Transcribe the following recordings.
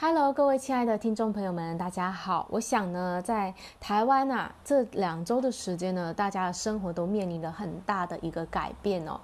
Hello，各位亲爱的听众朋友们，大家好。我想呢，在台湾啊，这两周的时间呢，大家的生活都面临着很大的一个改变哦。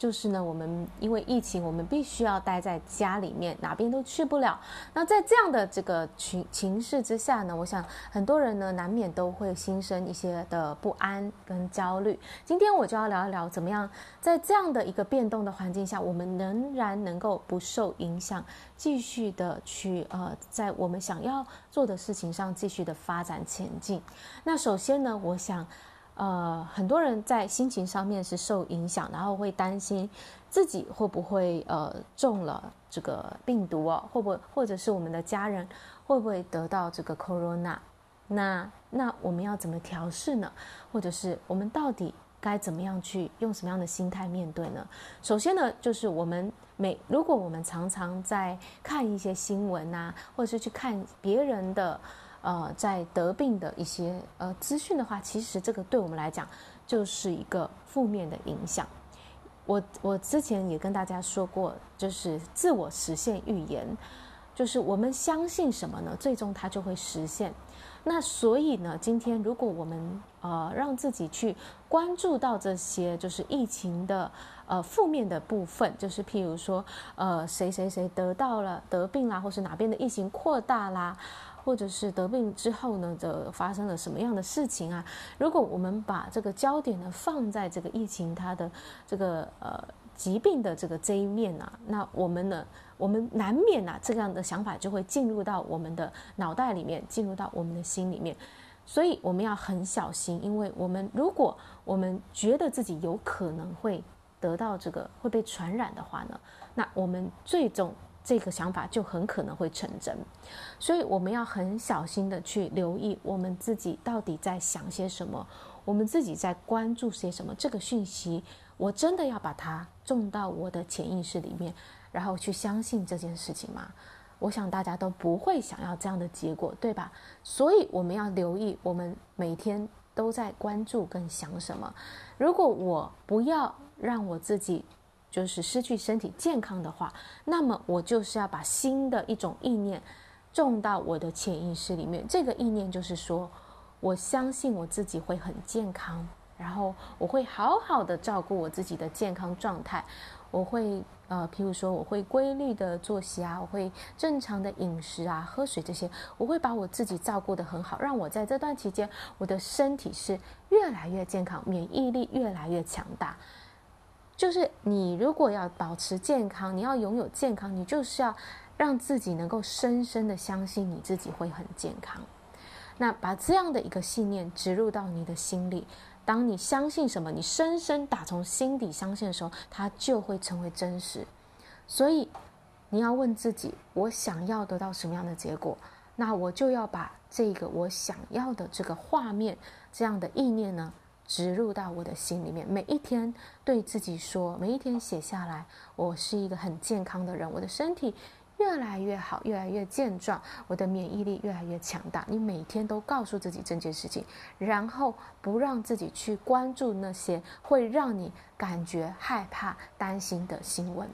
就是呢，我们因为疫情，我们必须要待在家里面，哪边都去不了。那在这样的这个情情势之下呢，我想很多人呢，难免都会心生一些的不安跟焦虑。今天我就要聊一聊，怎么样在这样的一个变动的环境下，我们仍然能够不受影响，继续的去呃，在我们想要做的事情上继续的发展前进。那首先呢，我想。呃，很多人在心情上面是受影响，然后会担心自己会不会呃中了这个病毒哦，会不会或者是我们的家人会不会得到这个 corona？那那我们要怎么调试呢？或者是我们到底该怎么样去用什么样的心态面对呢？首先呢，就是我们每如果我们常常在看一些新闻啊，或者是去看别人的。呃，在得病的一些呃资讯的话，其实这个对我们来讲就是一个负面的影响。我我之前也跟大家说过，就是自我实现预言，就是我们相信什么呢？最终它就会实现。那所以呢，今天如果我们呃让自己去关注到这些就是疫情的呃负面的部分，就是譬如说呃谁谁谁得到了得病啦，或是哪边的疫情扩大啦。或者是得病之后呢，这发生了什么样的事情啊？如果我们把这个焦点呢放在这个疫情它的这个呃疾病的这个这一面啊，那我们呢，我们难免啊这样的想法就会进入到我们的脑袋里面，进入到我们的心里面，所以我们要很小心，因为我们如果我们觉得自己有可能会得到这个会被传染的话呢，那我们最终。这个想法就很可能会成真，所以我们要很小心的去留意我们自己到底在想些什么，我们自己在关注些什么。这个讯息，我真的要把它种到我的潜意识里面，然后去相信这件事情吗？我想大家都不会想要这样的结果，对吧？所以我们要留意，我们每天都在关注跟想什么。如果我不要让我自己。就是失去身体健康的话，那么我就是要把新的一种意念种到我的潜意识里面。这个意念就是说，我相信我自己会很健康，然后我会好好的照顾我自己的健康状态。我会呃，譬如说，我会规律的作息啊，我会正常的饮食啊，喝水这些，我会把我自己照顾得很好，让我在这段期间，我的身体是越来越健康，免疫力越来越强大。就是你如果要保持健康，你要拥有健康，你就是要让自己能够深深的相信你自己会很健康。那把这样的一个信念植入到你的心里，当你相信什么，你深深打从心底相信的时候，它就会成为真实。所以你要问自己：我想要得到什么样的结果？那我就要把这个我想要的这个画面，这样的意念呢，植入到我的心里面，每一天对自己说，每一天写下来，我是一个很健康的人，我的身体越来越好，越来越健壮，我的免疫力越来越强大。你每天都告诉自己这件事情，然后不让自己去关注那些会让你感觉害怕、担心的新闻。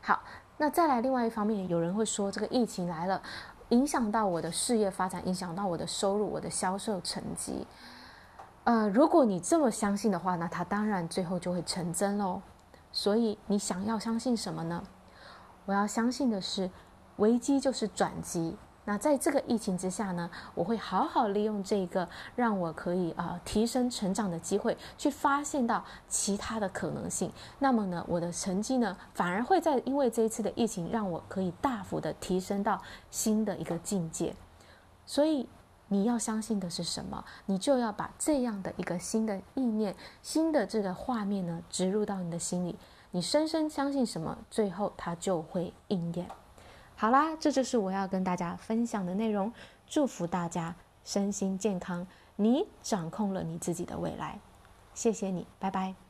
好，那再来另外一方面，有人会说，这个疫情来了，影响到我的事业发展，影响到我的收入，我的销售成绩。呃，如果你这么相信的话，那它当然最后就会成真喽。所以你想要相信什么呢？我要相信的是，危机就是转机。那在这个疫情之下呢，我会好好利用这个让我可以啊、提升成长的机会，去发现到其他的可能性。那么呢，我的成绩呢，反而会在因为这一次的疫情，让我可以大幅的提升到新的一个境界。所以。你要相信的是什么？你就要把这样的一个新的意念、新的这个画面呢，植入到你的心里。你深深相信什么，最后它就会应验。好啦，这就是我要跟大家分享的内容。祝福大家身心健康，你掌控了你自己的未来。谢谢你，拜拜。